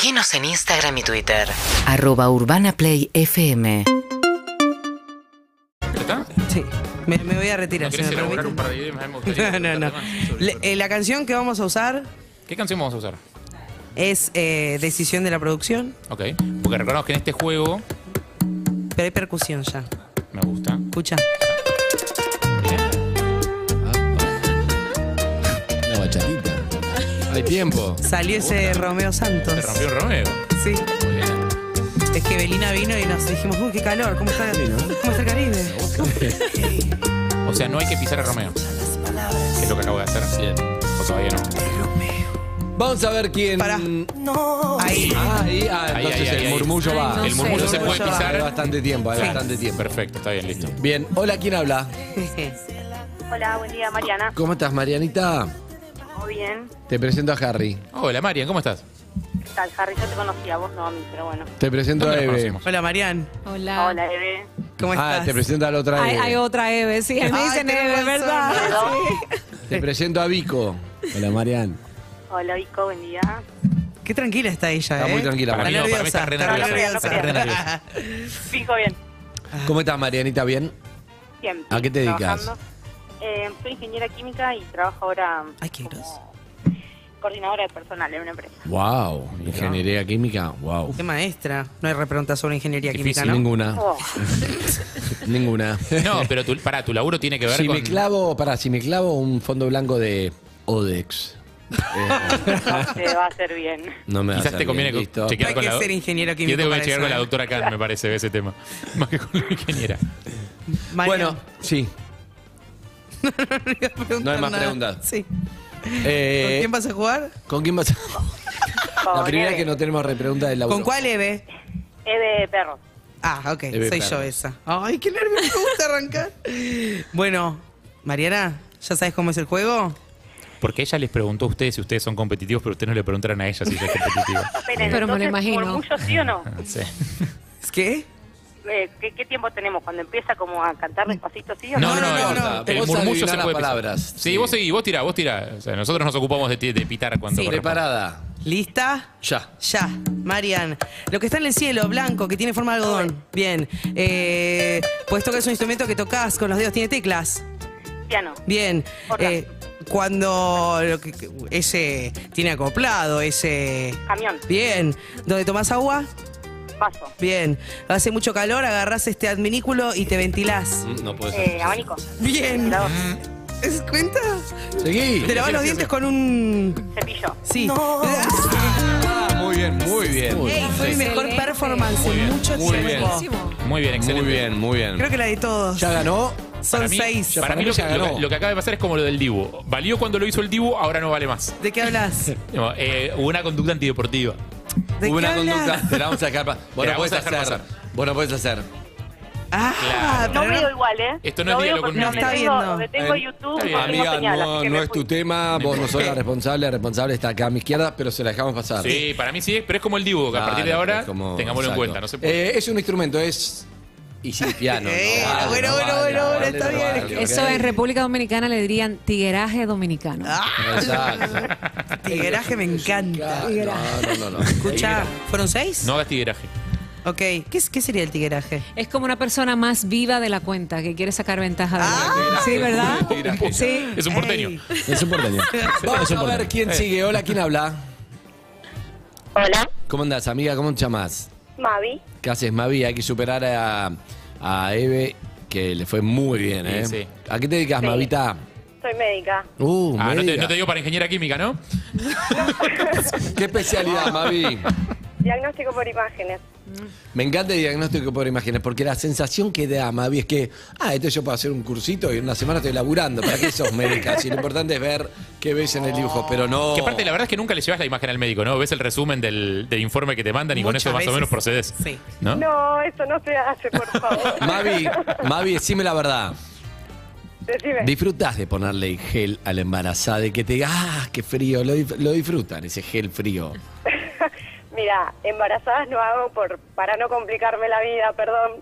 Seguinos en Instagram y Twitter. Arroba Urbana Play FM. ¿Está? Sí. Me, me voy a ¿No retirar. querés me elaborar un permite. par de ideas? Me gustaría No, no, no. preguntarte más sobre Le- eso. eh, la canción que vamos a usar ¿Qué canción vamos a usar? es eh, decisión de la producción, Ok. Porque recordamos que en este juego pero hay percusión ya. me gusta. Escucha. Una bachatita. Hay tiempo. Salió ese Romeo Santos. Se rompió Romeo. Sí. Muy bien. Es que Belina vino y nos dijimos, uy, qué calor, ¿cómo está, ¿cómo está el Caribe? O sea, no hay que pisar a Romeo. Que es lo que acabo de hacer. Bien. O todavía no. Vamos a ver quién. Pará. Ahí. Ah, ahí, ah, Ahí, entonces ahí, ahí, el ahí. murmullo va. no El sé. murmullo se puede pisar. Hay bastante tiempo, hay bastante tiempo. Perfecto, está bien, listo. Bien, hola, ¿quién habla? Hola, buen día, Mariana. ¿Cómo estás, Marianita? Bien. Te presento a Harry. Hola, Marian, ¿cómo estás? ¿Qué tal, Harry? Yo te conocía, vos no a mí, pero bueno. Te presento a ¿Dónde nos Eve. conocimos? Hola, Marian. Hola. Hola, Eve. ¿Cómo Ah, estás? te presento a la otra Hay, Eve. hay otra Eve, sí. Me Ay, dicen tenés Eve, razón. ¿verdad? Te presento a Vico. Hola, Marian. Hola, Vico, buen día. Qué tranquila está ella, Está ¿eh? muy tranquila, Para mí no, para mí está re nerviosa. Está re nerviosa. Vico, bien. ¿Cómo estás, Marianita? ¿Bien? Bien. ¿A qué te dedicas? trabajando. Eh, soy ingeniera química y trabajo ahora Ay, qué como coordinadora de personal en una empresa. Wow. Ingeniería química. Wow. Qué maestra. No hay repregunta sobre ingeniería Difícil, química, ¿no? Ninguna. Oh, Ninguna. No, pero tu, para, tu laburo tiene que ver Si con. me clavo, para, si me clavo un fondo blanco de Odex. eh, te va a hacer bien. no me va a Quizás te conviene bien, chequear Hay con que la. ser ingeniero Yo químico tengo que para chequear con la ¿eh? doctora Khan, me parece, ese tema. Más que con la ingeniera. Marian, Bueno, sí. No preguntar no hay más nada. preguntas. Sí. Eh, ¿Con quién vas a jugar? ¿Con quién vas a- La Con primera Eve. que no tenemos repregunta del laburo. ¿Con cuál Eve? Eve Perro. Ah, ok, Eve soy Perro. yo esa. Ay, qué nervios, me gusta arrancar. Bueno, Mariana, ¿ya sabes cómo es el juego? Porque ella les preguntó a ustedes si ustedes son competitivos, pero ustedes no le preguntaron a ella si ella es competitiva. Pero me lo imagino. ¿Murmullo sí o no? Sí. ¿Es qué? Eh, ¿qué, qué tiempo tenemos? ¿Cuando empieza como a cantar despacito sí o No, no? no, no, el- no, no. el murmullo se puede palabras. Sí, Sí. vos seguí, vos tirá, vos tirá. O sea, nosotros nos ocupamos de, pitar cuando Sí. Preparada. ¿Lista? Ya. Ya, Marian. Lo que está en el cielo, blanco, que tiene forma de algodón. Bien. Eh, pues toca es un instrumento que tocas con los dedos, tiene teclas. Piano. Bien. Eh, cuando lo que- que- ese tiene acoplado, ese. Camión. Bien. ¿Dónde tomás agua? Vaso. Bien. Hace mucho calor, agarrás este adminículo y te ventilás. Mm, No puede ser. Eh, abanico. Bien. ¿Es cuenta? Seguí. Te lavas los dientes con un. Cepillo. Sí. Ah, muy bien, muy bien. Ey, fue mi mejor Excelente. performance Muy en bien, mucho muy tiempo. bien. Muy bien, excelente. Muy bien, muy bien. Creo que la de todos. Ya ganó. Son Para mí- seis. Para, Para mí, mí lo, que, ya lo ganó. que- lo que acaba de pasar es como lo del Dibu. Valió cuando lo hizo el Dibu, ahora no vale más. ¿De qué hablas? No, eh, hubo una conducta antideportiva. ¿De Hubo qué una hablas? conducta. Te la vamos a dejar. pa- Vos Te la no a dejar hacer. pasar. Vos no puedes hacer. Ah, Claro. No pero veo igual, ¿eh? Esto no es veo de porque No está tengo, viendo. donde tengo Eh, YouTube, está bien. no tengo Amiga, señal, no, así que no me es fui. tu tema. Vos no sos la responsable. La responsable está acá a mi izquierda, pero se la dejamos pasar. Sí, para mí sí, pero es como el Dibu, que a partir de Claro, ahora es como- tengámoslo en exacto. cuenta. No se puede. Eh, es un instrumento, es. Y sí, piano. Eh, no bueno, no bueno, bueno, no bueno, está bien. vale, Eso en República Dominicana le dirían tigueraje dominicano. Exacto. tigueraje me encanta. No, no, no. no. Escucha, ¿fueron seis? No hagas tigueraje. Ok, ¿Qué, es- ¿qué sería el tigueraje? Es como una persona más viva de la cuenta que quiere sacar ventaja de Ah, la Sí, ¿verdad? tigueraje. Sí. Es un porteño. Ey. Es un porteño. Vamos a ver quién sigue. Hola, ¿quién habla? Hola, ¿Cómo andás, amiga? ¿Cómo te llamas? Mavi. ¿Qué haces, Mavi? Hay que superar a, a Eve, que le fue muy bien, ¿eh? Sí, sí. ¿A qué te dedicas, Sí. Mavita? Soy médica. Uh, Ah, no te, no te digo para ingeniera química, ¿no? ¿Qué especialidad, Mavi? Diagnóstico por imágenes. Me encanta el diagnóstico por imágenes, porque la sensación que da, Mavi, es que, ah, esto yo puedo hacer un cursito y en una semana estoy laburando. ¿Para qué sos médica? Si lo importante es ver qué ves en el dibujo, pero no... Que aparte, la verdad es que nunca le llevas la imagen al médico, ¿no? Ves el resumen del, del informe que te mandan y con eso más o menos procedes. Sí. ¿No? No, eso no se hace, por favor. Mavi, Mavi, decime la verdad. Decime. ¿Disfrutás de ponerle gel a la embarazada? De que te diga, ah, qué frío, lo disfrutan, ese gel frío. Mira, embarazadas no hago por para no complicarme la vida, perdón.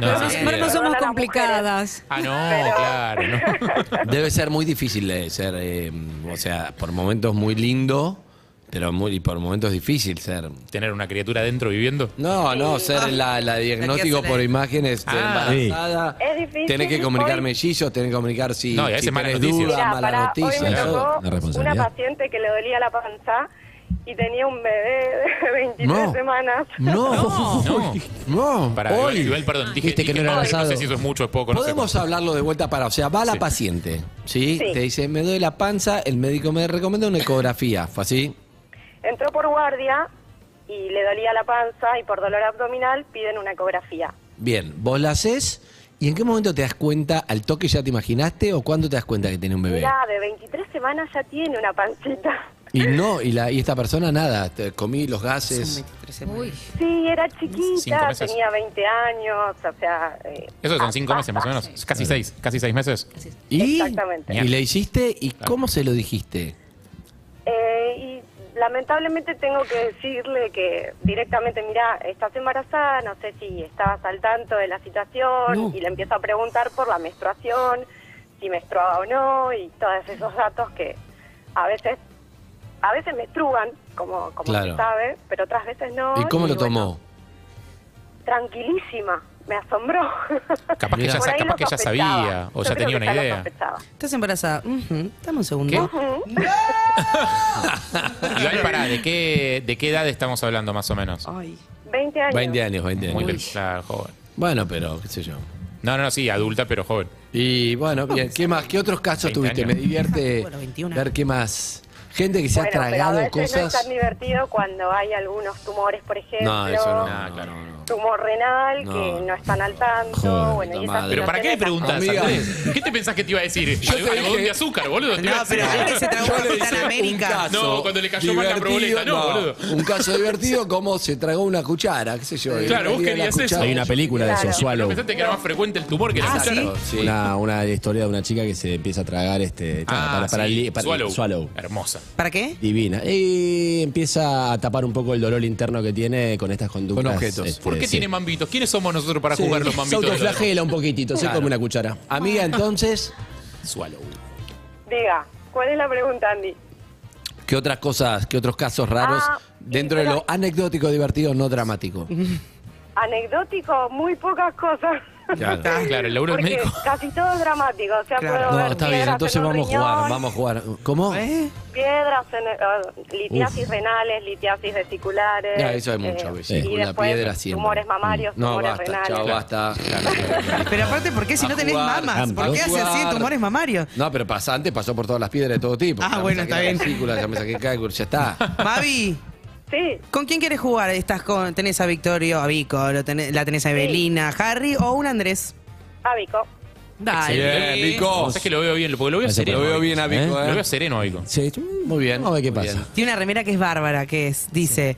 No, No, sí, pero no sí. somos complicadas. Ah, no, Pero- claro, no. Debe ser muy difícil de ser, eh, o sea, por momentos muy lindo, Pero muy, por momentos difícil ser. Tener una criatura dentro viviendo. No, no, ser la, la diagnóstico por imágenes de Ah. embarazada. Es difícil. Tenés que comunicar Hoy- mellizos, tenés que comunicar si, No, y a veces si malas tenés noticias. duda, Mirá, mala pará, noticia. hoy me tocó Una paciente que le dolía la panza y tenía un bebé de 23 No. semanas. No, No. no. Para, Hoy. igual, perdón, dije, Viste que dije- no era no sé asado. si eso es mucho o es poco. No sé Podemos hablarlo de vuelta para, o sea, va la Sí. paciente, ¿sí? Sí. Te dice, me duele la panza, el médico me recomienda una ecografía, ¿fue así? Entró por guardia y le dolía la panza y por dolor abdominal piden una ecografía. Bien, vos la haces y en qué momento te das cuenta, al toque ya te imaginaste o cuándo te das cuenta que tiene un bebé? Mirá, de 23 semanas ya tiene una pancita. Y no, y, la, y esta persona nada, te comí los gases. Uy, Sí, era Cinco chiquita, meses. tenía 20 años, o sea... eh, Eso son ah, cinco meses más o menos. Casi seis. Casi seis meses. ¿Y? Exactamente. ¿Y le hiciste? ¿Y cómo se lo dijiste? Eh, y lamentablemente tengo que decirle que directamente, mira, estás embarazada, no sé si estabas al tanto de la situación, No. y le empiezo a preguntar por la menstruación, si menstruaba o no, y todos esos datos que a veces a veces menstruan, como, como Claro. se sabe, pero otras veces no. ¿Y cómo lo bueno, tomó? tranquilísima, me asombró. Capaz que ya, capaz que ya sabía o Yo ya tenía una idea. ¿Estás embarazada? Dame un segundo. Igual para, ¿de qué, ¿de qué edad estamos hablando más o menos? Ay. 20 años. 20 años, 20 Muy años. claro, joven. Bueno, pero qué sé yo. No, no, no, sí, adulta, pero joven. Y bueno, bien, ¿qué más? ¿Qué otros casos 20 tuviste? Me divierte Bueno, 21. ver qué más. Gente que se ha Bueno, pero a tragado veces no es cosas. tan divertido cuando hay algunos tumores, por ejemplo. No, eso no. No, claro. no. Tumor renal No. que no están al tanto. Joder, bueno, y esas madre. Pero ¿para qué me situaciones- preguntas, Amiga. Andrés? ¿Qué te pensás que te iba a decir? Yo te ¿Algo- ¿Algodón dije- de azúcar, boludo? Te iba No, a decir. pero alguien se tragó le Capitán América. No, cuando le cayó mal la divertido, proboleta, no, boludo. Un caso divertido como se tragó una cuchara, qué sé yo. y Claro, vos le di a la querías eso. cuchara. Hay una película de Claro. eso, ¿No Swallow. pensaste que era más frecuente el tumor que la Ah, cuchara? ¿sí? Sí. Una, una historia de una chica que se empieza a tragar este Ah, para, para, sí. li- para- Swallow. Swallow. Hermosa. ¿Para qué? Divina. Y empieza a tapar un poco el dolor interno que tiene con estas conductas. Con objetos. este, ¿Por qué sí. tiene mambitos? ¿Quiénes somos nosotros para Sí, jugar los Se mambitos? de los demás? autoflagela un poquitito, se Claro. come una cuchara. Amiga, entonces, Swallow. Diga, ¿cuál es la pregunta, Andy? ¿qué otras cosas, qué otros casos raros Ah, dentro de pero- lo anecdótico, divertido, no dramático? Anecdótico, muy pocas cosas. Claro. Claro, el laburo del Porque médico. casi todo es dramático. O sea, Claro. puedo No, ver está bien, piedras entonces en un vamos a jugar, riñón, vamos a jugar. ¿Cómo? ¿Eh? Piedras, en, eh, litiasis renales, litiasis vesiculares. Ya, eso es mucho, eh, sí. Y Una después piedra siempre. tumores mamarios, No, tumores basta, renales. chao, basta. Pero aparte, ¿por qué si A no tenés jugar, mamas? ¿Por a qué haces así jugar. tumores mamarios? No, pero pasa, antes pasó por todas las piedras de todo tipo. Ah, Ya me bueno, saqué está la bien. vesícula, ya me saqué cálculo, ya está. Mavi, Sí, ¿con quién quieres jugar? ¿Estás con, ¿Tenés a Victorio, a Vico, lo tenés- la tenés a Evelina, a Harry o un Andrés? Abico. Dale. Bien, Vico. ¿Sabes que lo veo bien? Porque lo veo Lo sereno. Lo veo Vico. bien a Vico, Lo ¿eh? veo sereno, a Vico. Sí, Muy bien. Vamos a ver qué pasa. bien. Tiene una remera que es bárbara, que es, dice,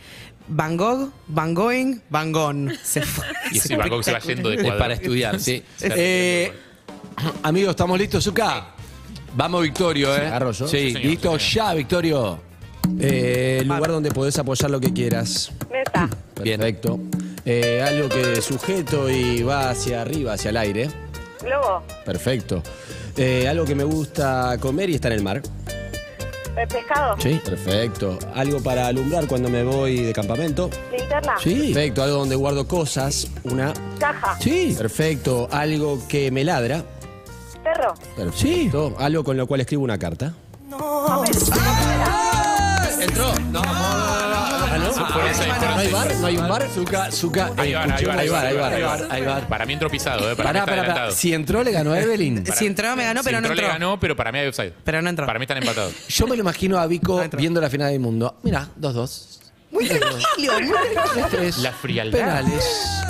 Van Gogh, Van Going, Van Gogh. Se fue. Y ese Van Gogh se va yendo de Es cuadro. para estudiar, sí. Eh, amigos, ¿estamos listos, Zuka? Vamos, Victorio, ¿eh? Sí, Sí, señor, listo, sí, señor. ya, Victorio. Eh, el lugar donde podés apoyar lo que quieras. Bien. Perfecto. Eh, algo que sujeto y va hacia arriba, hacia el aire. Globo. Perfecto. Eh, algo que me gusta comer y está en el mar. eh, pescado. Sí. Perfecto. Algo para alumbrar cuando me voy de campamento. Linterna. Sí. Perfecto. Algo donde guardo cosas. Una. Caja. Sí. Perfecto. Algo que me ladra. Perro. Perfecto. Algo con lo cual escribo una carta. ¿Entró? No, no, no, no, no. Fueron seis, fueron ¿No hay bar? ¿No hay un bar? Zuka, Zuka. Ahí eh, van, ahí van, ahí va, ahí va, ahí va. Para mí entró pisado, ¿eh? Para Pará, mí está pará, pará. Si entró, le ganó a Evelyn. Si entró, me ganó, pero no entró, le ganó, pero para mí hay offside. Pero no entró. Para mí están empatados. Yo me lo imagino a Vico viendo la final del mundo. Mira, 2-2. Muy tranquilo, muy tranquilo. 3-3. La frialdad. Penales.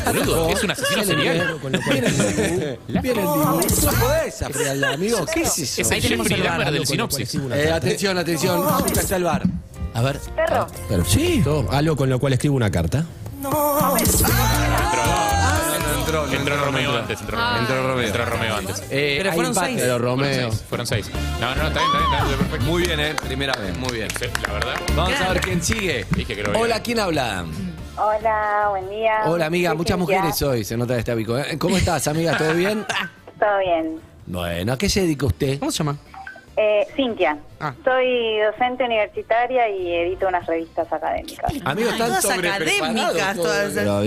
Boludo, es un asesino serial. Viene el Dibu. Viene el esa frialdad, amigo. ¿Qué es eso? Es el Jeffrey Dahmer del sinopsis. Eh, atención, atención. Está el bar. A ver. Perro. Perfecto. Algo con lo cual escribo una carta. Entró, entró Romeo antes. Entró Romeo. Entró Romeo. Entró Romeo antes. Eh, Pero hay fueron empate. seis. Pero Fueron Romeo. seis. Fueron seis. No, no, está bien, está bien, está bien. Perfecto. Muy bien, ¿eh? Primera vez. Muy bien. Sí, La verdad, Vamos a ver quién sigue. Dije que lo veía. Hola, ¿quién habla? Hola, buen día. Hola, amiga. Soy Muchas Cintia. mujeres hoy. Se nota está Vico. ¿eh? ¿Cómo estás, amiga? ¿Todo bien? Todo bien. Bueno, ¿a qué se dedica usted? ¿Cómo se llama? Eh, Cintia, Ah. soy docente universitaria y edito unas revistas académicas. Amigos, están Todas académicas, todas. Wow,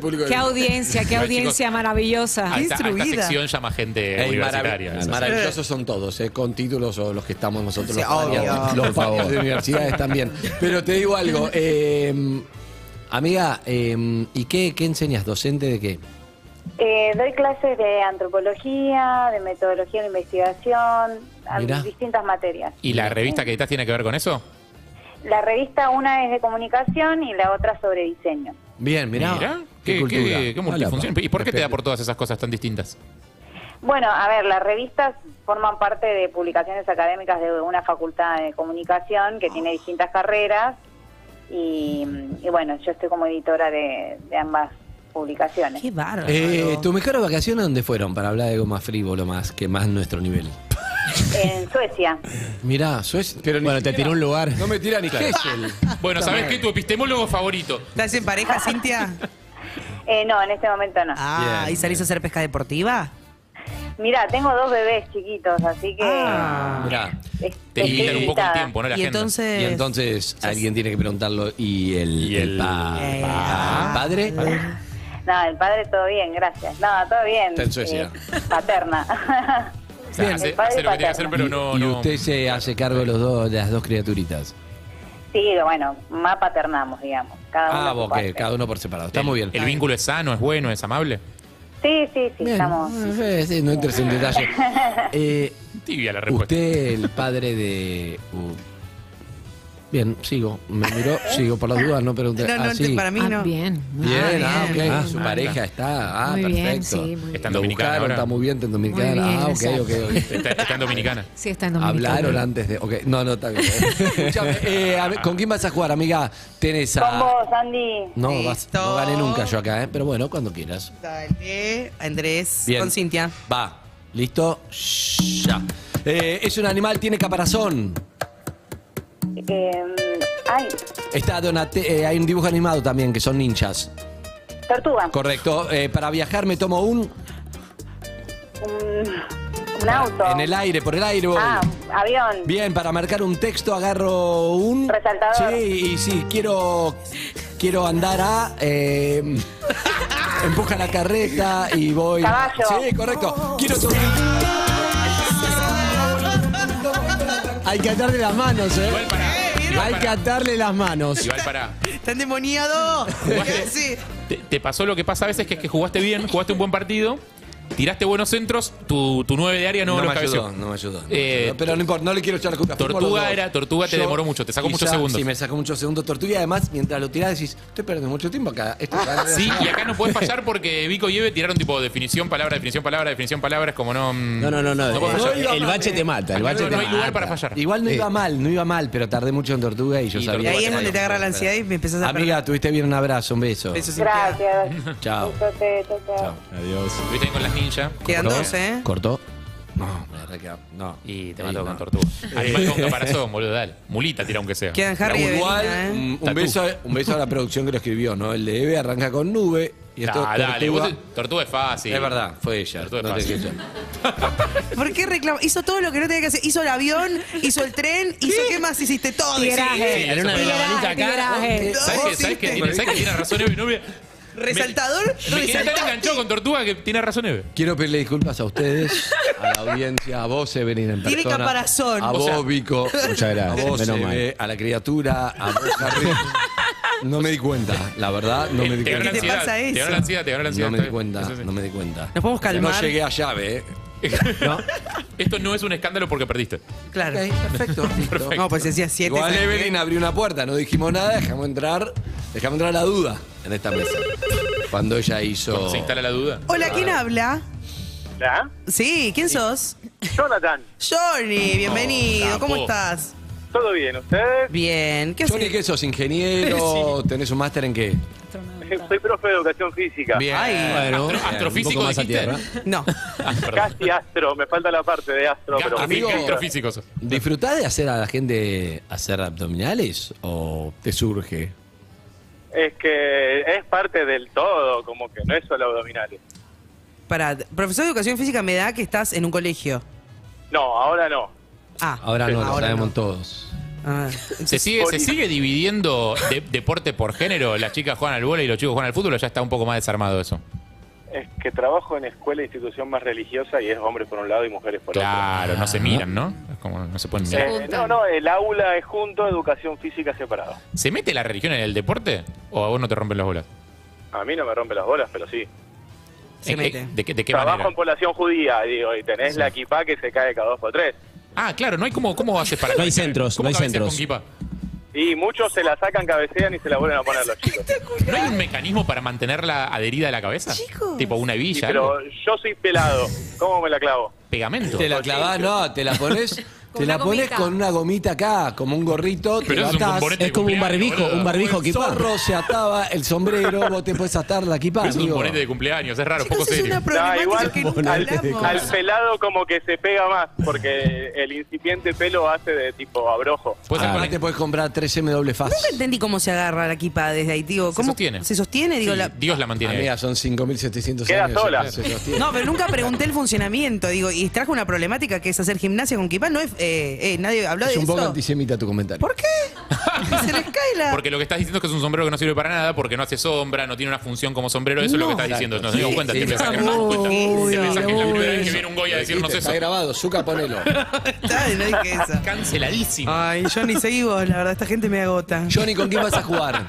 público Qué audiencia, qué audiencia chicos, maravillosa. A esta, a esta Instruida. sección llama gente Ey, universitaria. marav- maravillosos son todos, eh, con títulos o los que estamos nosotros Sí, los los favor. de universidades también. Pero te digo algo, eh, amiga, eh, ¿y qué, qué enseñas? ¿Docente de qué? Eh, doy clases de antropología, de metodología de investigación, a- Mirá. distintas materias. ¿Y la revista que editas tiene que ver con eso? La revista una es de comunicación y la otra sobre diseño. Bien, mirá. Mira, qué, qué, cultura. qué, qué multifunción. Hola, ¿Y por qué te da por todas esas cosas tan distintas? Bueno, a ver, las revistas forman parte de publicaciones académicas de una facultad de comunicación que tiene distintas carreras y, y bueno, yo estoy como editora de, de ambas publicaciones. Qué bárbaro. Eh, ¿Tu mejor vacaciones dónde fueron? Para hablar de algo más frívolo, más que más nuestro nivel. En Suecia. Mirá, Suecia. Pero ni Bueno, te tiró un lugar. No me tira ni Hessel. Bueno, ¿sabés qué? Tu epistemólogo favorito. ¿Estás en pareja, Cintia? Eh, no, en este momento no. Ah, Bien. ¿y salís a hacer pesca deportiva? Mira, tengo dos bebés chiquitos, así que Ah. Mirá. es- Te limitan un poco el tiempo, ¿no? La y agenda. entonces... Y entonces alguien tiene que preguntarlo. ¿Y el, Y el el- pa- Eh, pa- padre? No, el padre todo bien, gracias. No, todo bien. Está en Suecia. Eh, paterna. O sea, Bien. hace, El padre hace lo que tiene que paterno. hacer, pero Y- no. y no- usted se hace cargo de, los dos, de las dos criaturitas. sí, bueno, más paternamos, digamos. Cada uno Ah, a su ok, parte. cada uno por separado. Está el- muy bien. ¿El vínculo es sano, es bueno, es amable? Sí, sí, sí, Bien. estamos. Eh, sí, no entres en detalle. Eh, Tibia la respuesta. usted, el padre de. uh, bien, sigo. Me miró, sigo por las dudas, no pregunté. No, no, ah, sí. para mí Ah, no. bien. Bien, ah, ok. bien. Ah, Su ah, pareja está. Ah, Muy bien, perfecto. sí, muy bien. Está en Dominicana buscaron, ahora. está muy bien, está en Dominicana. Bien, ah, ok, ok, ok. Está, está en Dominicana. Sí, está en Dominicana. Hablaron antes de. Ok, no, no, está bien. Escúchame, eh, a ver, ¿con quién vas a jugar, amiga? Tenés a. Con vos, Andy. No, vas- no gané nunca yo acá, ¿eh? Pero bueno, cuando quieras. Dale, Andrés, Bien. con Cintia. Va. ¿Listo? Ya. Eh, es un animal, tiene caparazón. Eh, ay, Está Donate, eh, hay un dibujo animado también que son ninjas. tortuga. Correcto. Eh, para viajar me tomo un. Un, un auto. En el aire, por el aire voy. Ah, avión. Bien, para marcar un texto agarro un. Resaltador. Sí, y sí, quiero. Quiero andar a. eh, empuja la carreta y voy. Caballo. Sí, correcto. Quiero tomar. Hay que atarle las manos, ¿eh? Igual para. Igual Hay que atarle las manos. Igual para. ¡Está endemoniado! Jugaste- Sí. Te, te pasó lo que pasa a veces que es que jugaste bien, jugaste un buen partido, tiraste buenos centros, tu, tu 9 de área no, no, los me ayudó, no me ayudó. no me Eh, ayudó. Pero no importa, no le quiero echar la culpa. fuimos Tortuga dos. era- Tortuga te demoró mucho, te sacó muchos segundos. Sí, me sacó muchos segundos Tortuga y además, mientras lo tirás decís, estoy perdiendo mucho tiempo acá. Esto Sí, y acá no puedes fallar porque Vico y Eve tiraron tipo definición, palabra, definición, palabra, definición, palabra, es como no... mm, No, no, no, no. puedes fallar. el, bache te mata. El bache no, te no hay mata. lugar para fallar. Igual no Eh. iba mal, no iba mal, pero tardé mucho en Tortuga y yo Y Y sabía. ahí es donde te agarra la ansiedad y me empezás a Amiga, tuviste bien un abrazo, un beso. Besos. Gracias. Chao. Chao. Adiós. Estuviste ahí con las ninjas. Quedan ¿Cortó? dos, ¿eh? ¿Cortó? No, me arreca. No. Y te mató no. con tortuga. Animal con caparazón, boludo, dale. Mulita tira aunque sea. Quedan Harry y Igual, Evelina, ¿eh? un, un beso, un beso a la producción que lo escribió, ¿no? El de Eve arranca con nube y esto dale, Tortuga- vos te- tortuga es fácil. Es verdad, fue ella. Tortuga es no te fácil. quejes. ¿Por qué reclama? Hizo todo lo que no tenía que hacer. Hizo el avión, hizo el tren, hizo qué más hiciste todo. Tigueraje. Sí, Era una de la manita acá. ¿Sabes que, sí, sabes que tiene, ¿sabes que tiene razón Eve? Me- Resaltador, Me quedé tan enganchado con tortuga que tiene razón Eve. Quiero pedirle disculpas a ustedes, a la audiencia, a vos, Evelyn, en Tiene persona. caparazón. A O vos, Vico. Muchas gracias, A vos, menos Eve, a la criatura, a vos, Harry. No me di cuenta, la verdad, no me di ganó la ¿Qué te cuenta. ansiedad. pasa Te ganó eso? la ansiedad, te ganó la ansiedad. No me di cuenta, sí, no me di cuenta. Nos podemos calmar. No llegué a llave, ¿eh? Esto no es un escándalo porque perdiste. Claro. Ok, perfecto. listo. No, pues decía siete. Igual ¿sabes qué? Evelyn abrió una puerta, no dijimos nada, dejamos entrar, dejamos entrar la duda en esta mesa. Cuando ella hizo. Se instala la duda. Hola, ¿quién habla? ¿Ya? Sí, ¿quién sos? Jonathan, Johnny, bienvenido. capo. ¿Cómo estás? ¿todo bien? ¿Ustedes? Bien. ¿Qué Johnny, haces? ¿qué sos? ¿Ingeniero? ¿Tenés un máster en qué? Soy profe de educación física. Bien. Ay. Bueno, Astro- astrofísico más a dijiste. tierra. No. Ah. Casi astro, me falta la parte de astro, pero... Amigo- sos. ¿Disfrutás de hacer a la gente hacer abdominales o te surge? Es que es parte del todo, como que no es solo abdominales. Para, profesor de educación física me da que estás en un colegio. No, ahora no. Ah, Ahora no, lo ahora sabemos no. todos. Ah, ¿Se sigue, ¿Se sigue dividiendo de- deporte por género? ¿Las chicas juegan al vóley y los chicos juegan al fútbol o ya está un poco más desarmado eso? Es que trabajo en escuela e institución más religiosa y es hombres por un lado y mujeres por Claro, no se miran, ¿no? Es como no se pueden otro. mirar. Eh, no, no, el aula es junto, educación física separado. ¿Se mete la religión en el deporte o a vos no te rompen las bolas? A mí no me rompe las bolas, pero sí. Se Eh, mete. eh, ¿De qué, de qué Trabajo manera? en población judía, digo, y tenés la equipa que se cae cada dos por tres. Ah, claro, no hay cómo, cómo haces para No hay centros, ¿Cómo no hay centros. con? Y muchos se la sacan, cabecean y se la vuelven a poner los chicos. ¿No hay un mecanismo para mantenerla adherida a la cabeza? Chicos. Tipo una Sí, hebilla, pero algo? yo soy pelado, ¿cómo me la clavo? pegamento. Te la clavás, no, te la pones. Te la pones gomita. con una gomita acá, como un gorrito, te Pero lo eso es un atás. componente Es como un cumpleaños, barbijo, boludo. un barbijo el equipado. zorro se ataba el sombrero, vos te puedes atar la equipa. Pero es un componente de cumpleaños, es raro, Chicos, poco es serio. una No, problemática igual que nunca al, hablamos. al pelado como que se pega más, porque el incipiente pelo hace de tipo abrojo. Puede ser con- te puedes comprar 3 M doble faz. Nunca entendí cómo se agarra la equipa desde ahí, tío. ¿Cómo sostiene. ¿Se sostiene? Digo, Sí, la- Dios la mantiene. Amiga, son 5.700 Queda años. sola. se sostiene. No, pero nunca pregunté el funcionamiento. Digo, y trajo una problemática que es hacer gimnasia con equipa. No es. Eh, eh, nadie habló de es un poco antisemita tu comentario. ¿Por qué? se les cae la. Porque lo que estás diciendo es que es un sombrero que no sirve para nada, porque no hace sombra, no tiene una función como sombrero. Eso es lo que No. estás diciendo. Nos dimos cuenta, te pensás que sí. nos dimos cuenta. Uy, Te pensás que es la uy, primera vez uy. que viene un goy a decirnos eso. Está grabado, Zuka, ponelo. No eso. Canceladísimo. Ay, yo ni seguí vos, la verdad, esta gente me agota. Johnny, ¿con quién vas a jugar?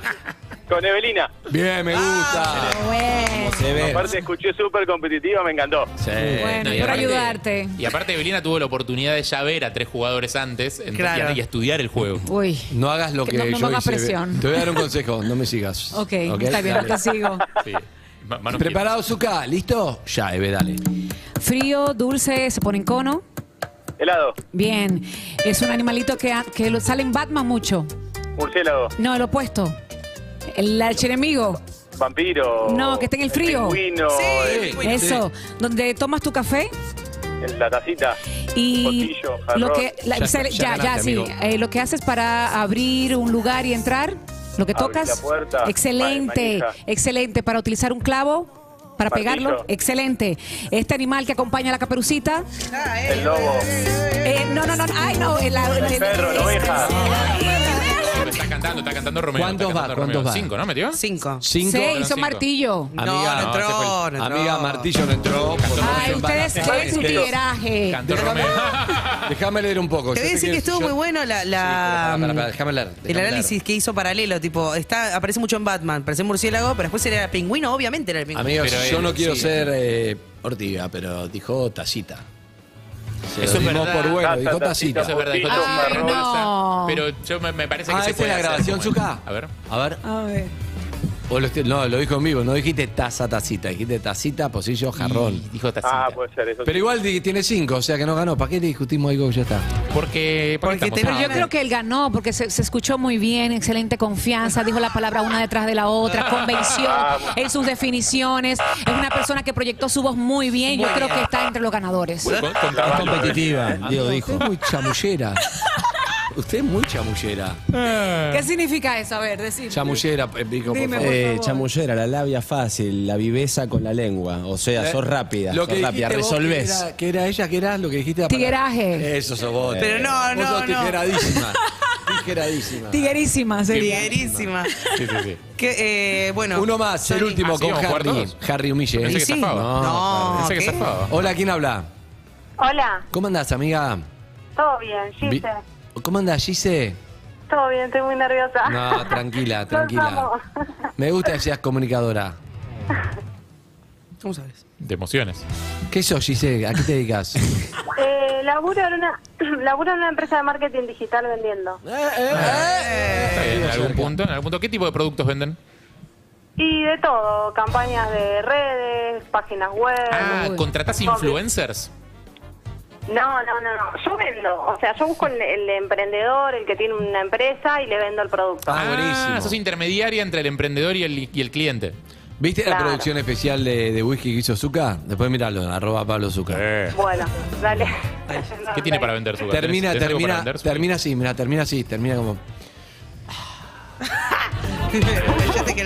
Con Evelina, Bien, me gusta. Bueno, Se ve. aparte escuché súper competitiva, me encantó. Sí. bueno, No, y por aparte- ayudarte. Y aparte, Evelina tuvo la oportunidad de ya ver a tres jugadores antes Claro. y, y estudiar el juego. Uy. No hagas lo Que que, no me yo hagas hice. presión. Te voy a dar un consejo, no me sigas. Ok, está bien, Dale. te sigo. Sí. Ma- ¿Preparado, Zuka? ¿Listo? Ya, Eve, dale. Frío, dulce, se pone en cono. Helado, Bien. Es un animalito que, ha- que lo sale en Batman mucho. murciélago, No, el opuesto. El archienemigo. vampiro. No, que esté en el frío. pingüino, Sí, el- Eso. Donde tomas tu café el- la tacita. y jarrón. lo que la- Ya ya, ya ya, ganaste, sí. amigo. Eh, lo que haces para abrir un lugar y entrar, lo que Abrir tocas, la puerta, excelente, manija. excelente para utilizar un clavo. Para Martillo. pegarlo, excelente. Este animal que acompaña a la caperucita. El lobo, Eh, no, no, no, ay, no. El, el perro, la oveja. Cantando, está cantando Romeo. ¿Cuántos está va? cantando ¿Cuántos Romeo. va? Cinco, ¿no? ¿Metió? Cinco. Cinco. Se fueron hizo cinco. martillo. No, Amiga, no no, entró, fue no entró. Amiga, Martillo no entró. Ay, ustedes. ¿qué es su tigueraje? Cantó Déjame, Romeo. déjame leer un poco. Te voy a decir que estuvo muy bueno la, Sí, el análisis que hizo paralelo. Tipo, está, aparece mucho en Batman, parece murciélago, pero después era pingüino, obviamente era el pingüino. Amigos, yo no quiero sí. ser eh, Ortiga, pero dijo tacita. Se Eso lo es verdad. por bueno, Taza, dijo tacita. Eso es verdad, dijo Ay, Tacita, no. Pero yo me, me parece que Ah, se esa puede es la hacer grabación, como- Zuka. A ver. A ver. A ver. O lo no, lo dijo en vivo, no dijiste taza, tacita, dijiste tacita, pocillo, jarrón. Y dijo Tacita. Ah, puede ser eso. Pero igual di- tiene cinco, o sea que no ganó. ¿Para qué le discutimos algo que ya está? Porque, Porque estamos tenés- Pero yo creo que él ganó porque se, se escuchó muy bien, excelente confianza, dijo la palabra una detrás de la otra, convenció en sus definiciones. Es una persona que proyectó su voz muy bien. Yo creo que está entre los ganadores. Con- con Es competitiva, Diego dijo. Es muy chamullera. Usted es muy chamullera. ¿Qué significa eso? A ver, decir. Chamullera, eh, Pico, por Dime, favor. Eh, favor. chamullera, la labia fácil, la viveza con la lengua. O sea, sos rápida, Eh, Lo sos que rápida, dijiste vos, resolvés. Que era, que era ella, que era lo que dijiste. la palabra. Tigueraje. Eso sos vos. Pero no, Vos no, sos no. tijeradísima. tijeradísima. Tiguerísima sería. Tiguerísima. Sí, sí, sí. Que, eh, bueno. Uno más, el Sony. último Ah, ¿sí, con vamos a jugar Harry. todos? Harry Humille. Pensé que sí. zafaba. No, Pensé que ¿qué? zafaba. Hola, ¿quién habla? Hola, ¿Cómo andás, amiga? todo bien, Vi- Gise. ¿Cómo andás, Gise? Todo bien, estoy muy nerviosa. No, tranquila, tranquila. Me gusta que seas comunicadora. ¿Cómo sabes? De emociones. ¿Qué sos, Gise? ¿A qué te dedicas? Eh, laburo, en una, laburo en una empresa de marketing digital vendiendo. Está bien, en algún punto, en algún punto. ¿Qué tipo de productos venden? Y de todo, campañas de redes, páginas web. Ah. ¿contratás influencers? No, no, no, no. Yo vendo. O sea, yo busco el, el emprendedor, el que tiene una empresa y le vendo el producto. Ah, buenísimo. sos intermediaria entre el emprendedor y el, y el cliente. ¿Viste la Claro. producción especial de, de whisky que hizo Zuka? Después miralo, arroba Pablo Zuka. Bueno, dale. ¿Qué tiene para vender su Termina, ¿Tenés algo para termina, termina así, mira, termina así, termina como.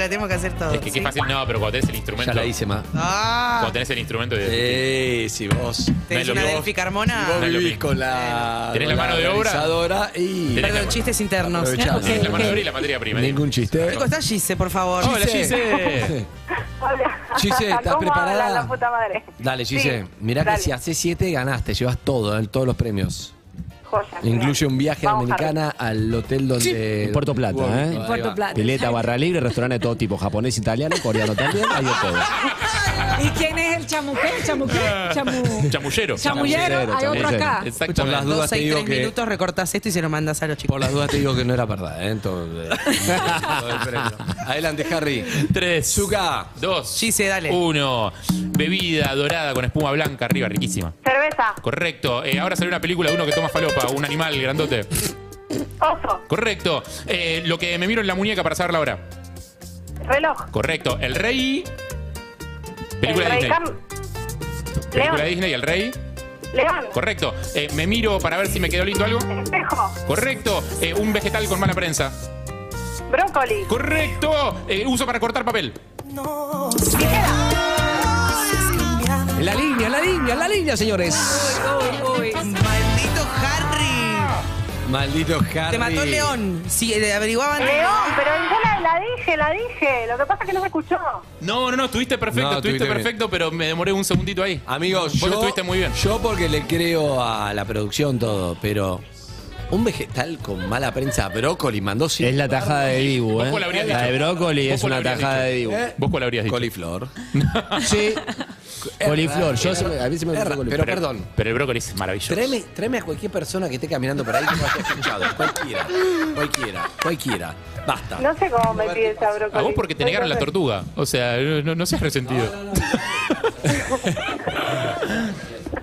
la tenemos que hacer todos. Es que qué ¿sí? fácil, no, pero cuando tenés el instrumento. Ya la hice más. Ah, Cuando tenés el instrumento de. Eh, si vos. tenés no una. Delphi Carmona. vos No vivís con la. Tenés con la mano de obra. y. Perdón, la- chistes internos. Tenés la mano de obra y la materia prima. Ningún chiste. Chicos, está Gise, por favor. Hola, Gise. Hola. Gise, ¿estás ¿Cómo preparada? la puta madre? Dale, Gise. Sí, Mirá que si haces 7 ganaste, llevas todo, eh, todos los premios. Incluye un viaje a Vamos, Dominicana al hotel donde. En Puerto Plata, Ahí ¿eh? va. Puerto Plata. Pileta, barra libre, restaurante de todo tipo, japonés, italiano, coreano también, hay de todo. ¿Y quién es el chamuqué? ¿Chamuqué? Chamu... Chamullero. Chamullero, hay otro chamullero. acá. Por Exactamente. las dudas te digo que. minutos recortás esto y se lo mandas a los chicos. Por las dudas te digo que no era verdad, ¿eh? Entonces. Adelante, Harry. Tres. Zuka. Dos. Gise, dale. Uno. Bebida dorada con espuma blanca arriba, riquísima. Cerveza. Correcto. Eh, ahora salió una película de uno que toma falopa, un animal grandote. Oso. Correcto. Eh, lo que me miro en la muñeca para saber la hora. Reloj. Correcto. El rey. Película El de rey Disney. Cam- Película de. Disney, el rey. León. Correcto. Eh, me miro para ver si me quedó lindo algo. Espejo. Correcto. Eh, un vegetal con mala prensa. Brócoli. Correcto. Eh, uso para cortar papel. En la línea, en la línea, señores. Maldito Harry. Maldito Harry. Te mató el león. Si eh, averiguaban. León, pero yo la, la dije, la dije. Lo que pasa es que no se escuchó. No, no, no, estuviste perfecto, No, estuviste estuviste perfecto, pero me demoré un segundito ahí. Amigos, Vos yo, estuviste muy bien. Yo porque le creo a la producción todo, pero un vegetal con mala prensa, brócoli, mandó sin Es la tajada de Dibu, ¿Vos ¿eh? cuál habrías La de dicho? brócoli ¿Vos es cuál una habrías tajada dicho? de Dibu. ¿Eh? ¿Vos cuál habrías dicho? coliflor. Sí. Coliflor. Yo se me- a mí se me ra- coliflor. pero perdón. Pero el brócoli es maravilloso. Tráeme, tráeme a cualquier persona que esté caminando por ahí que no haya escuchado. Cualquiera. Cualquiera. Cualquiera. Basta. No sé cómo me pides a brócoli. A vos porque te negaron la tortuga. O sea, no, no seas resentido.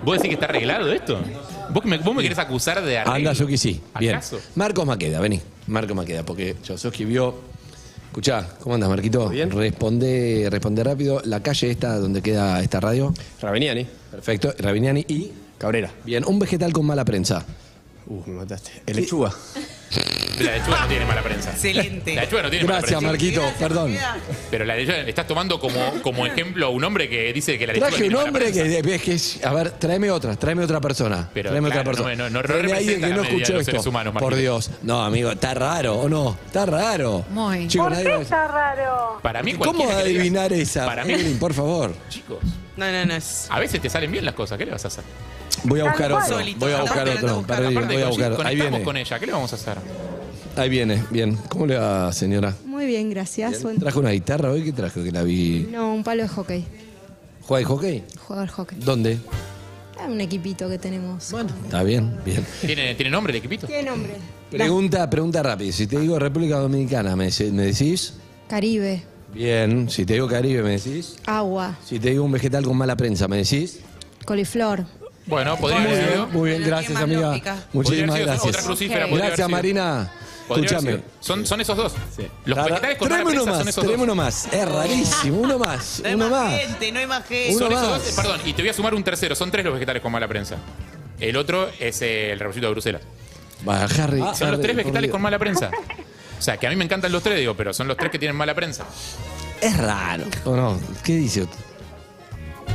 ¿Vos decís que está arreglado esto? ¿Vos me, vos me querés acusar de arreglo? Anda, Suki, sí. Bien. ¿Acaso? Marcos Maqueda, vení. Marcos Maqueda, porque Yososki vio. Escuchá, ¿cómo andas, Marquito? Bien. Responde, responde rápido. La calle esta donde queda esta radio. Raveniani. Perfecto. Rabiniani y. Cabrera. Bien, un vegetal con mala prensa. Uh, me mataste. El lechuga. La lechuga no tiene mala prensa. Excelente. La lechuga no tiene Gracias, mala prensa. Marquito, perdón. Pero la lechuga, estás tomando como, como ejemplo a un hombre que dice que la lechuga Traje un tiene mala hombre prensa. que, es que es- A ver, tráeme otra, tráeme otra persona. Pero, tráeme claro, otra persona. no me- no- no Tráeme a alguien representa que no media de escuchó los esto. humanos, Por Marquito. Dios. No, amigo, está raro, ¿o no? Está raro. Muy. Chicos, ¿Por nadie qué va a- está raro? Para mí ¿Cómo cualquiera que diga- adivinar esa? Para mí, Evelyn, por favor. chicos, No, no, no. Es... a veces te salen bien las cosas. ¿Qué le vas a hacer? Voy a buscar otro. Solito, Voy a buscar otro. voy a buscar. Ahí viene. con ella. ¿Qué le vamos a hacer? Ahí viene, bien. ¿Cómo le va, señora? Muy bien, gracias. Buen- ¿Trajo una guitarra hoy? ¿Qué trajo? Que la vi. No, un palo de hockey. ¿Juega de hockey? Jugador hockey. ¿Dónde? Ah, un equipito que tenemos. Bueno, está bien, bien. ¿Tiene, ¿Tiene nombre el equipito? ¿Qué nombre? Pregunta, pregunta rápida. Si te digo República Dominicana, ¿me, me decís? Caribe. Bien. Si te digo Caribe, ¿me decís? Agua. Si te digo un vegetal con mala prensa, ¿me decís? Coliflor. Bueno, podría Muy haber sido. muy bien, gracias amiga. lógica. Muchísimas Podría haber sido gracias. Otra crucífera Ok. podría haber Gracias sido. Marina. Podría haber Escúchame. sido. Son, son esos dos. Los vegetales con mala Tráeme uno prensa son más, esos tráeme dos. uno más. Es rarísimo, uno más, No hay uno más más. gente, no hay más gente. Uno Son esos más. dos, perdón, y te voy a sumar un tercero. Son tres los vegetales con mala prensa. El otro es eh, el rebocito de Bruselas. Va, Harry. Son los Harry, tres por vegetales Dios. con mala prensa. O sea, que a mí me encantan los tres, digo, pero son los tres que tienen mala prensa. Es raro. ¿O no? ¿Qué dice usted?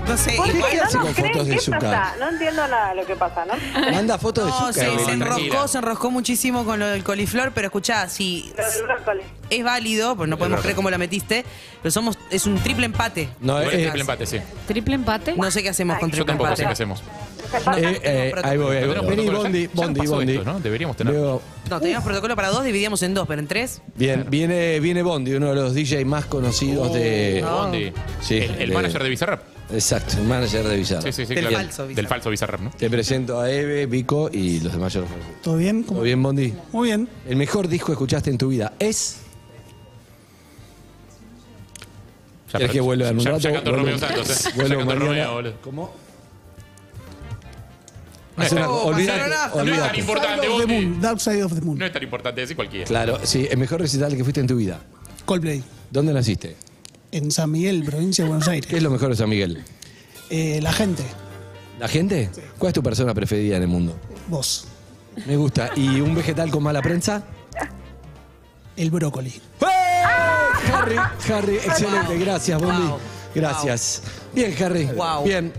No sé, ¿Por qué igual. no con nos creen? fotos de ¿Qué azúcar? pasa? No entiendo nada de lo que pasa, ¿no? Manda fotos de No, azúcar. se, se Evelyn. enroscó, se enroscó muchísimo con lo del coliflor, pero escuchá, si Lo del brócoli. es válido, pues no podemos creer cómo la metiste, pero somos, es un triple empate. No, Igual es triple empate, sí. ¿Triple empate? No sé qué hacemos con Yo triple tampoco sé empate. qué hacemos. eh, eh, ahí voy, ahí voy. ¿No tenemos Vení, protocolo ya? Bondi, Ya nos Bondi, pasó Bondi. esto, ¿no? Deberíamos tener. Veo- No, teníamos protocolo para dos, dividíamos en dos, pero en tres. Bien, viene, viene Bondi, uno de los DJ más conocidos de. Bondi. Sí, el, el de- manager de Bizarrap. Exacto, el manager de Bizarrap. Sí, sí, sí, Del claro. falso Bizarrap. Del falso Bizarrap, ¿no? Te presento a Eve, Vico y los demás ya los conocen. ¿Todo bien? ¿Todo bien, Bondi? Muy bien. El mejor disco que escuchaste en tu vida es. Ya, ¿Querés pero- que vuelva en un ya- rato? Ya cantó Vuelvo- Romeo Santos, ¿eh? Ya vuelvo cantó mañana. Romeo, boludo. ¿Cómo? No es Hace una- tan- olvidate, pasaron after. no es tan olvidate. importante, Side of the Bondi. Moon. Dark Side of the Moon. No es tan importante decir cualquiera. Claro, sí, el mejor recital que fuiste en tu vida. Coldplay. ¿Dónde naciste? En San Miguel, provincia de Buenos ¿Qué Aires. es lo mejor de San Miguel? Eh, la gente. ¿La gente? ¿Cuál es tu persona preferida en el mundo? Vos. Me gusta. ¿Y un vegetal con mala prensa? El brócoli. ¡Eh! Harry, Harry, excelente, gracias, Bombi. Wow. Gracias. Bien, Harry. Wow. Bien.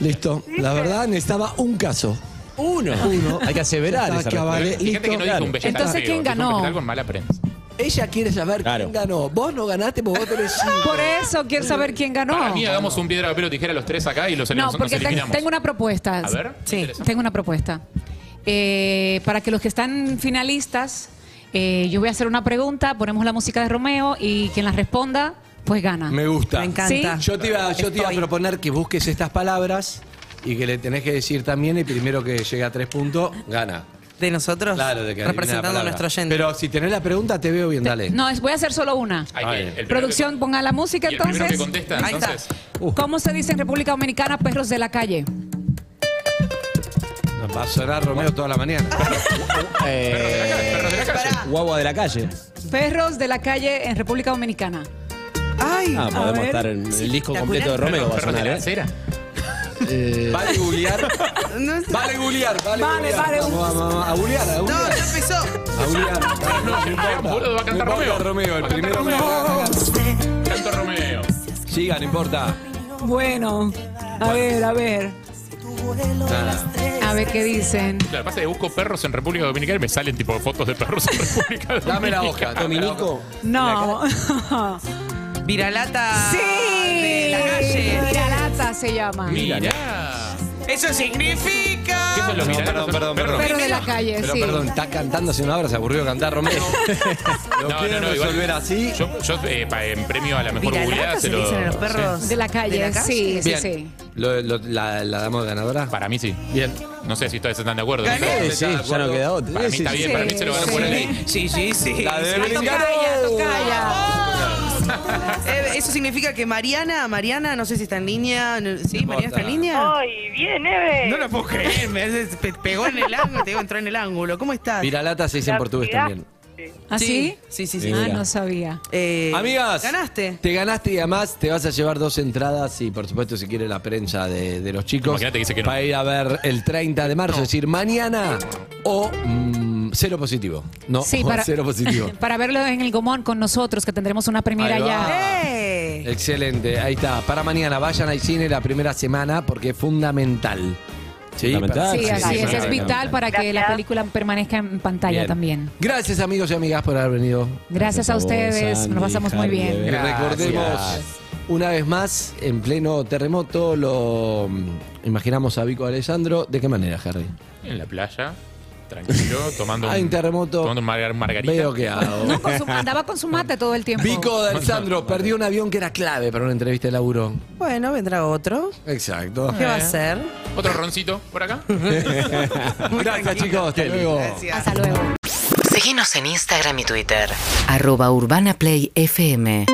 Listo. La verdad, necesitaba un caso. Uno. Uno. Hay que aseverar Está esa cabale- Fíjate que no listo. dijo un vegetal Entonces, ¿quién dijo un ganó? vegetal con mala prensa. Ella quiere saber Claro. quién ganó. Vos no ganaste porque vos tenés cinco. Por eso quiero saber quién ganó. Para mí hagamos un piedra, papel o tijera los tres acá y los, No, nos porque eliminamos. tengo una propuesta. A ver. Sí. Tengo una propuesta. Eh, para que los que están finalistas, eh, yo voy a hacer una pregunta, ponemos la música de Romeo y quien la responda, pues gana. Me gusta. Me encanta. Sí. Yo te iba, yo te iba a Estoy. proponer que busques estas palabras y que le tenés que decir también y primero que llegue a tres puntos, gana. De nosotros, Claro, de que adivine la representando a palabra. nuestro oyente. Pero si tenés la pregunta, te veo bien, dale. No, es- voy a hacer solo una. El primero Producción, ponga la música que, y el primero que entonces. contesta, Ahí está. entonces. ¿Cómo se dice en República Dominicana perros de la calle? Nos va a sonar Romeo toda la mañana. Perros de la calle. guagua de la calle. Perros de la calle en República Dominicana. Ay, Ah, a podemos ver. estar en el disco completo de Romeo. Va a Perros de sonar, la ¿eh? acera. Vale googlear. No, es- Vale googlear, vale Vale, googlear. vale. Vamos, vamos, vamos, a googlear, a no, googlear. ya empezó. A googlear. No, no importa. Boludo, va a cantar No Romeo. Romeo, el Va a cantar primero Romeo. Canto Romeo. Siga, no importa. Bueno, a ver, a ver. A ver qué dicen. Claro, pasa que busco perros en República Dominicana y me salen tipo fotos de perros en República Dominicana. Dame la hoja, Dominico. No. Viralata sí. de la calle. Viralata se llama. Mira. Eso significa. ¿Qué son los No, perdón, perdón, Perros. perdón. Perro de la calle, Pero sí. perdón, está cantando hace una hora, se aburrió cantar Romeo. Lo No, quiero no, no, igual. resolver así. Yo, yo eh, pa- en premio a la mejor googleada ¿Viralata se se le lo. dicen a los perros? De la calle, sí, sí, Bien. sí. Lo- lo- la, ¿La damos ganadora? Para mí sí. Bien. No sé si ustedes están de acuerdo. Gané. Sí, sí, ya no queda otra. Para mí Sí, está sí, bien, sí. para mí se lo van a poner ahí. Sí, sí, sí. La de Sí. Belén Tocaya, tocaya. Eh, eso significa que Mariana, Mariana, no sé si está en línea. no- ¿Sí? ¿Mariana está en línea? Ay, bien, Eve. No lo puedo creer, me pe- pegó en el ángulo, te digo, entró en el ángulo. ¿Cómo estás? Viralata se dice en portugués también. ¿Ah, sí? Sí, sí, sí. Ah, mira. no sabía. Eh, Amigas, ¿Ganaste? Te ganaste y además te vas a llevar dos entradas y por supuesto si quiere la prensa de, de los chicos Imagínate que dice que no. para ir a ver el 30 de marzo, es decir, mañana o mm, cero positivo. No, Sí, para, cero positivo. para verlo en el Gomón con nosotros, que tendremos una va. ya. ¡Eh! Excelente, ahí está. Para mañana vayan al cine la primera semana porque es fundamental. Sí. Sí, sí, así sí, es. vital para que la Gracias. película permanezca en pantalla Bien. también. Gracias amigos y amigas por haber venido. Gracias a ustedes. Andy, Nos pasamos muy bien. Recordemos una vez más, en pleno terremoto, lo mm, imaginamos a Vico Alessandro. ¿De qué manera, Harry? En la playa, tranquilo, tomando Hay un un, terremoto. tomando un mar- margarita. Veo que hago. No, con su- andaba con su mate todo el tiempo. Vico de Alessandro perdió un avión que era clave para una entrevista de laburo. Bueno, vendrá otro. Exacto. ¿Qué va a hacer? Otro roncito por acá. Gracias, chicos. Hasta luego. Gracias. Hasta luego. Seguinos en Instagram y Twitter. Arroba Urbana Play FM.